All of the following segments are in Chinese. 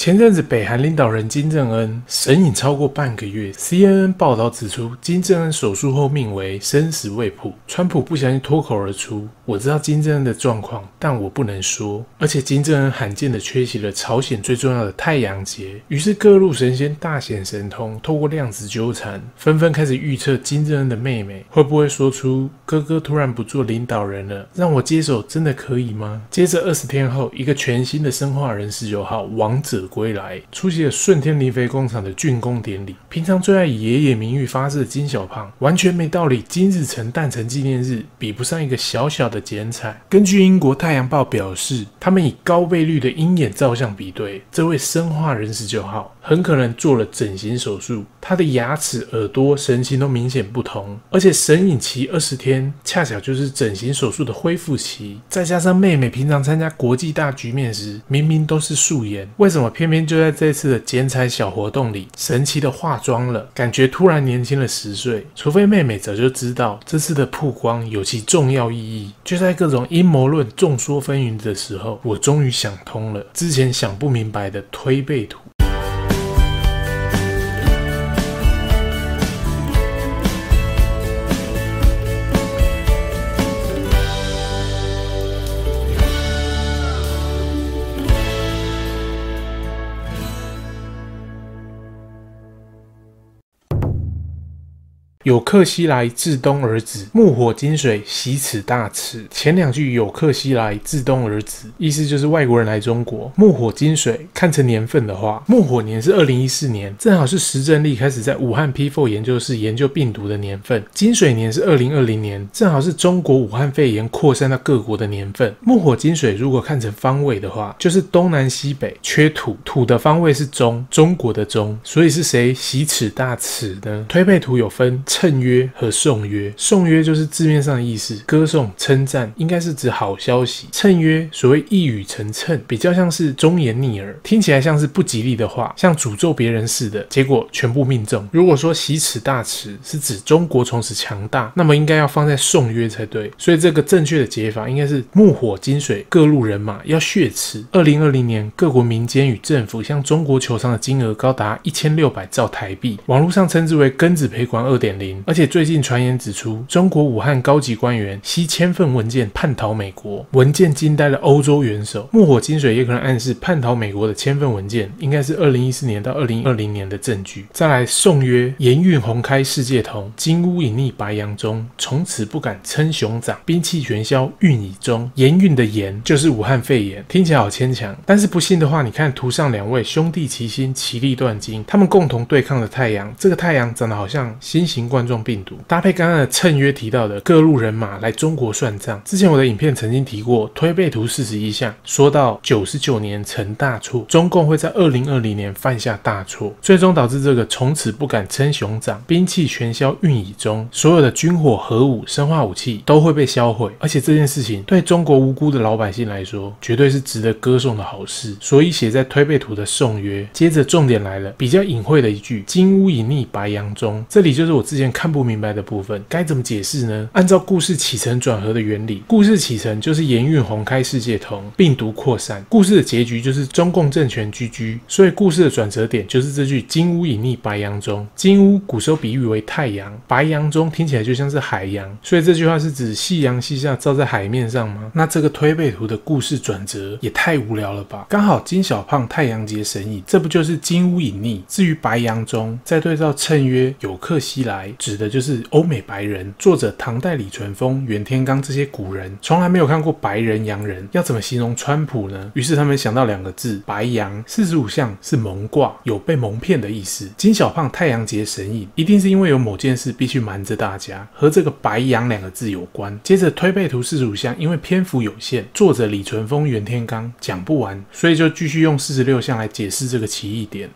前阵子，北韩领导人金正恩神隐超过半个月。CNN 报道指出，金正恩手术后命为，生死未卜。川普不小心脱口而出：“我知道金正恩的状况，但我不能说。”而且金正恩罕见的缺席了朝鲜最重要的太阳节。于是各路神仙大显神通，透过量子纠缠，纷纷开始预测金正恩的妹妹会不会说出：“哥哥突然不做领导人了，让我接手，真的可以吗？”接着二十天后，一个全新的生化人十九号王者。归来出席了顺天磷肥工厂的竣工典礼。平常最爱以爷爷名誉发誓的金小胖，完全没道理。今日成诞辰纪念日，比不上一个小小的剪彩。根据英国《太阳报》表示，他们以高倍率的鹰眼照相比对，这位生化人十九号很可能做了整形手术。他的牙齿、耳朵、神情都明显不同，而且神隐期二十天，恰巧就是整形手术的恢复期。再加上妹妹平常参加国际大局面时，明明都是素颜，为什么？偏偏就在这次的剪彩小活动里，神奇的化妆了，感觉突然年轻了十岁。除非妹妹早就知道这次的曝光有其重要意义。就在各种阴谋论众说纷纭的时候，我终于想通了，之前想不明白的推背图。有客西来，至东而止，木火金水，喜此大池。前两句有客西来，至东而止，意思就是外国人来中国。木火金水，看成年份的话，木火年是二零一四年，正好是石正丽开始在武汉 P4 研究室研究病毒的年份。金水年是二零二零年，正好是中国武汉肺炎扩散到各国的年份。木火金水如果看成方位的话，就是东南西北缺土，土的方位是中，中国的中，所以是谁喜此大池呢？推背图有分。称约和颂约，颂约就是字面上的意思，歌颂、称赞，应该是指好消息。称约所谓一语成谶，比较像是忠言逆耳，听起来像是不吉利的话，像诅咒别人似的，结果全部命中。如果说喜此大辞是指中国从此强大，那么应该要放在颂约才对。所以这个正确的解法应该是木火金水各路人马要血辞。二零二零年各国民间与政府向中国求偿的金额高达一千六百兆台币，网络上称之为庚子赔款二点而且最近传言指出，中国武汉高级官员携千份文件叛逃美国，文件惊呆了欧洲元首。木火金水也可能暗示叛逃美国的千份文件，应该是二零一四年到二零二零年的证据。再来颂曰：严韵宏开世界同，金乌隐匿白杨中，从此不敢称雄长，兵器全销运以终。盐运的盐就是武汉肺炎，听起来好牵强。但是不信的话，你看图上两位兄弟齐心，其利断金，他们共同对抗的太阳，这个太阳长得好像新型冠状。病毒搭配刚刚的谶曰提到的各路人马来中国算账。之前我的影片曾经提过推背图四十一象，说到九十九年成大错，中共会在二零二零年犯下大错，最终导致这个从此不敢称雄长，兵器全销运以终，所有的军火、核武、生化武器都会被销毁。而且这件事情对中国无辜的老百姓来说，绝对是值得歌颂的好事。所以写在推背图的颂约，接着重点来了，比较隐晦的一句“金乌隐匿白杨中”，这里就是我之前看。不明白的部分该怎么解释呢？按照故事起承转合的原理，故事起承就是盐运宏开世界通，病毒扩散；故事的结局就是中共政权居居。所以故事的转折点就是这句“金乌隐匿白杨中”。金乌古时候比喻为太阳，白杨中听起来就像是海洋，所以这句话是指夕阳西下照在海面上吗？那这个推背图的故事转折也太无聊了吧？刚好金小胖太阳节神隐，这不就是金乌隐匿？至于白杨中，再对照谶曰有客西来，指的就是欧美白人，作者唐代李淳风、袁天罡这些古人从来没有看过白人洋人，要怎么形容川普呢？于是他们想到两个字：白羊。四十五象是蒙卦，有被蒙骗的意思。金小胖太阳节神隐，一定是因为有某件事必须瞒着大家，和这个白羊两个字有关。接着推背图四十五象，因为篇幅有限，作者李淳风、袁天罡讲不完，所以就继续用四十六象来解释这个奇异点。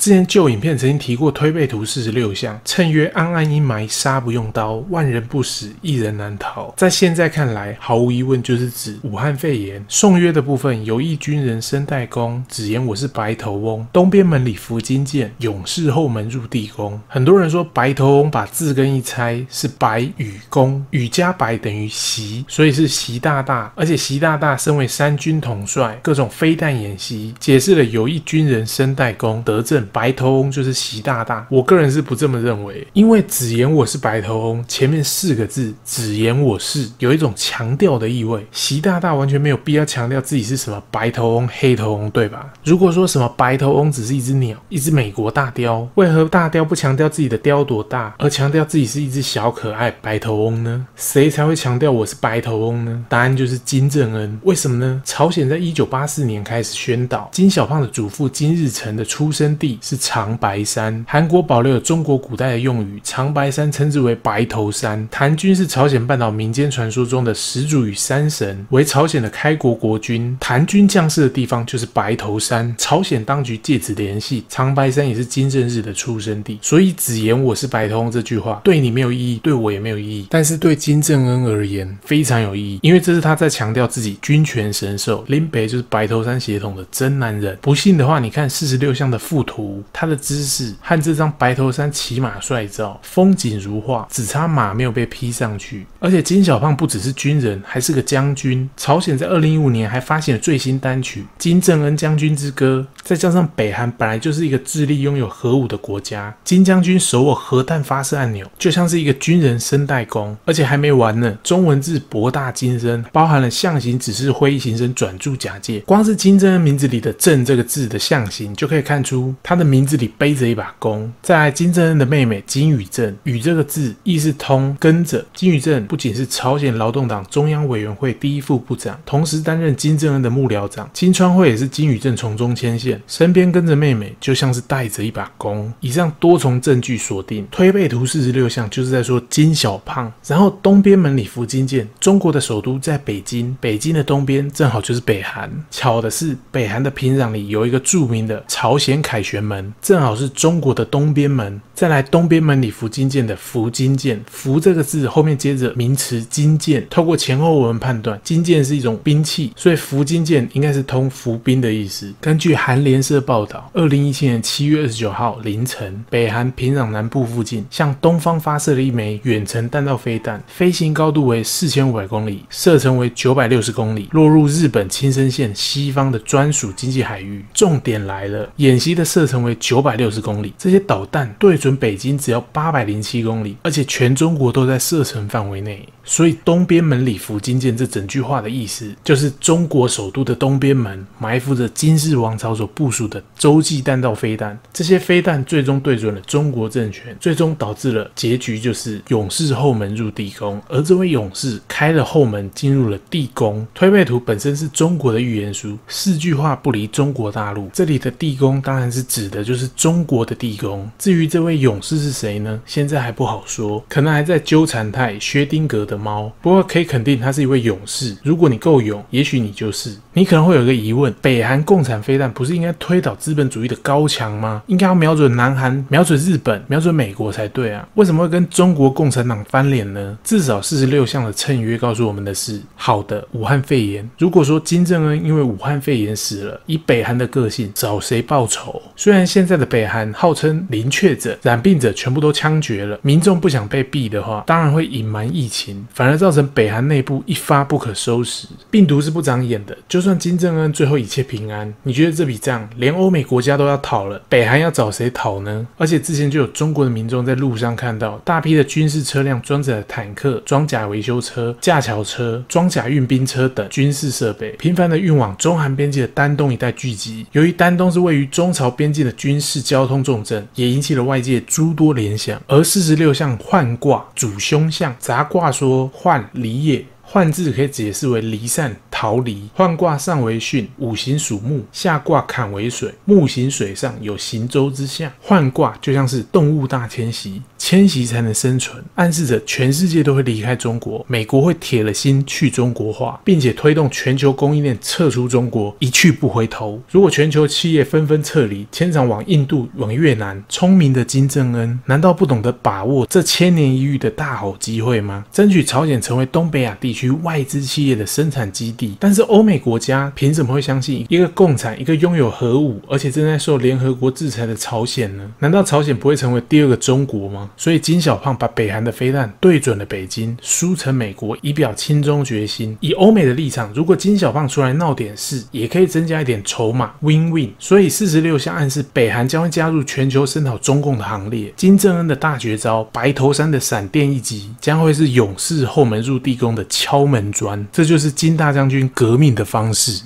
之前旧影片曾经提过推背图四十六象，谶曰安安阴霾，杀不用刀，万人不死，一人难逃。在现在看来，毫无疑问就是指武汉肺炎。颂曰的部分，有一军人身带弓，只言我是白头翁。东边门里伏金箭，勇士后门入地宫。很多人说白头翁把字根一拆是白羽公，羽加白等于习，所以是习大大。而且习大大身为三军统帅，各种飞弹演习，解释了有一军人身带弓得证。白头翁就是习大大，我个人是不这么认为，因为只言我是白头翁，前面四个字只言我是，有一种强调的意味。习大大完全没有必要强调自己是什么白头翁、黑头翁，对吧？如果说什么白头翁只是一只鸟，一只美国大雕，为何大雕不强调自己的雕多大，而强调自己是一只小可爱白头翁呢？谁才会强调我是白头翁呢？答案就是金正恩。为什么呢？朝鲜在一九八四年开始宣导，金小胖的祖父金日成的出生地。是长白山，韩国保留有中国古代的用语，长白山称之为白头山。檀君是朝鲜半岛民间传说中的始祖与山神，为朝鲜的开国国君。檀君降世的地方就是白头山，朝鲜当局借此联系，长白山也是金正日的出生地。所以只言我是白头翁这句话，对你没有意义，对我也没有意义，但是对金正恩而言非常有意义，因为这是他在强调自己君权神授，林北就是白头山血统的真男人。不信的话，你看四十六项的附图。他的姿势和这张白头山骑马帅照，风景如画，只差马没有被披上去。而且金小胖不只是军人，还是个将军。朝鲜在二零一五年还发行了最新单曲《金正恩将军之歌》，再加上北韩本来就是一个智力拥有核武的国家，金将军手握核弹发射按钮，就像是一个军人身带弓。而且还没完呢，中文字博大精深，包含了象形、指示、挥、形声、转注、假借。光是金正恩名字里的“正”这个字的象形，就可以看出他的名字里背着一把弓。在，金正恩的妹妹金宇正，与这个字意思通，跟着。金宇正不仅是朝鲜劳动党中央委员会第一副部长，同时担任金正恩的幕僚长。金川会也是金宇正从中牵线，身边跟着妹妹，就像是带着一把弓。以上多重证据锁定，推背图四十六象就是在说金小胖。然后东边门里伏金箭，中国的首都在北京，北京的东边正好就是北韩。巧的是，北韩的平壤里有一个著名的朝鲜凯旋门。正好是中国的东边门，再来东边门里伏金剑的伏金剑，伏这个字后面接着名词金剑，透过前后文判断，金剑是一种兵器，所以伏金剑应该是通伏兵的意思。根据韩联社报道，二零一七年七月二十九号凌晨，北韩平壤南部附近向东方发射了一枚远程弹道飞弹，飞行高度为四千五百公里，射程为九百六十公里，落入日本青森县西方的专属经济海域。重点来了，演习的射程。为九百六十公里，这些导弹对准北京只要八百零七公里，而且全中国都在射程范围内。所以东边门里伏金箭这整句话的意思，就是中国首都的东边门埋伏着金日王朝所部署的洲际弹道飞弹。这些飞弹最终对准了中国政权，最终导致了结局就是勇士后门入地宫。而这位勇士开了后门进入了地宫。推背图本身是中国的预言书，四句话不离中国大陆。这里的地宫当然是指的就是中国的地宫。至于这位勇士是谁呢？现在还不好说，可能还在纠缠态薛丁格的猫，不过可以肯定他是一位勇士。如果你够勇，也许你就是。你可能会有一个疑问：北韩共产飞弹不是应该推倒资本主义的高墙吗？应该要瞄准南韩、瞄准日本、瞄准美国才对啊？为什么会跟中国共产党翻脸呢？至少四十六项的谶曰告诉我们的是：好的，武汉肺炎。如果说金正恩因为武汉肺炎死了，以北韩的个性，找谁报仇？虽然现在的北韩号称零确诊，染病者全部都枪决了，民众不想被毙的话，当然会隐瞒疫情。反而造成北韩内部一发不可收拾，病毒是不长眼的。就算金正恩最后一切平安，你觉得这笔账连欧美国家都要讨了，北韩要找谁讨呢？而且之前就有中国的民众在路上看到大批的军事车辆装载了坦克、装甲维修车、架桥车、装甲运兵车等军事设备，频繁的运往中韩边界的丹东一带聚集。由于丹东是位于中朝边境的军事交通重镇，也引起了外界诸多联想。而四十六象涣卦主凶相杂卦说。涣离也。换字可以解释为离散、逃离。换卦上为巽，五行属木，下卦坎为水，木行水上，有行舟之象。换卦就像是动物大迁徙，迁徙才能生存，暗示着全世界都会离开中国，美国会铁了心去中国化，并且推动全球供应链撤出中国，一去不回头。如果全球企业纷纷撤离，迁厂往印度、往越南，聪明的金正恩难道不懂得把握这千年一遇的大好机会吗？争取朝鲜成为东北亚地区外资企业的生产基地。但是欧美国家凭什么会相信一个共产、一个拥有核武，而且正在受联合国制裁的朝鲜呢？难道朝鲜不会成为第二个中国吗？所以金小胖把北韩的飞弹对准了北京，输成美国，以表亲中决心。以欧美的立场，如果金小胖出来闹点事，也可以增加一点筹码，win-win。所以四十六项暗示北韩将会加入全球声讨中共的行列。金正恩的大绝招白头山的闪电一击，将会是勇士后门入地宫的敲门砖。这就是金大将军革命的方式。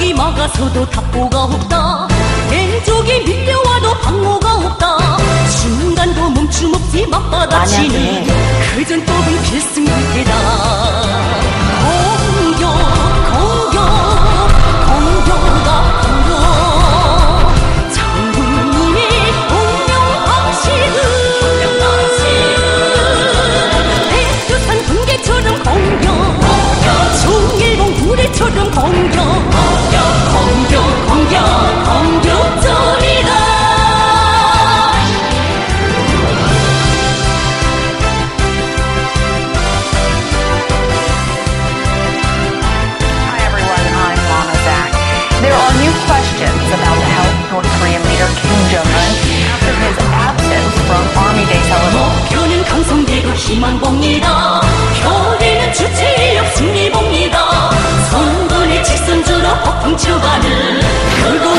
왼쪽이 막아서도 답보가 없다. 왼쪽이 밀려와도 방어가 없다. 순간도 멈춤 없지 맞받아치는 그전 법은 필승 그때다. 希望光一道，漂亮出气有新的梦一道，从不离弃，甚至都不碰球杆子。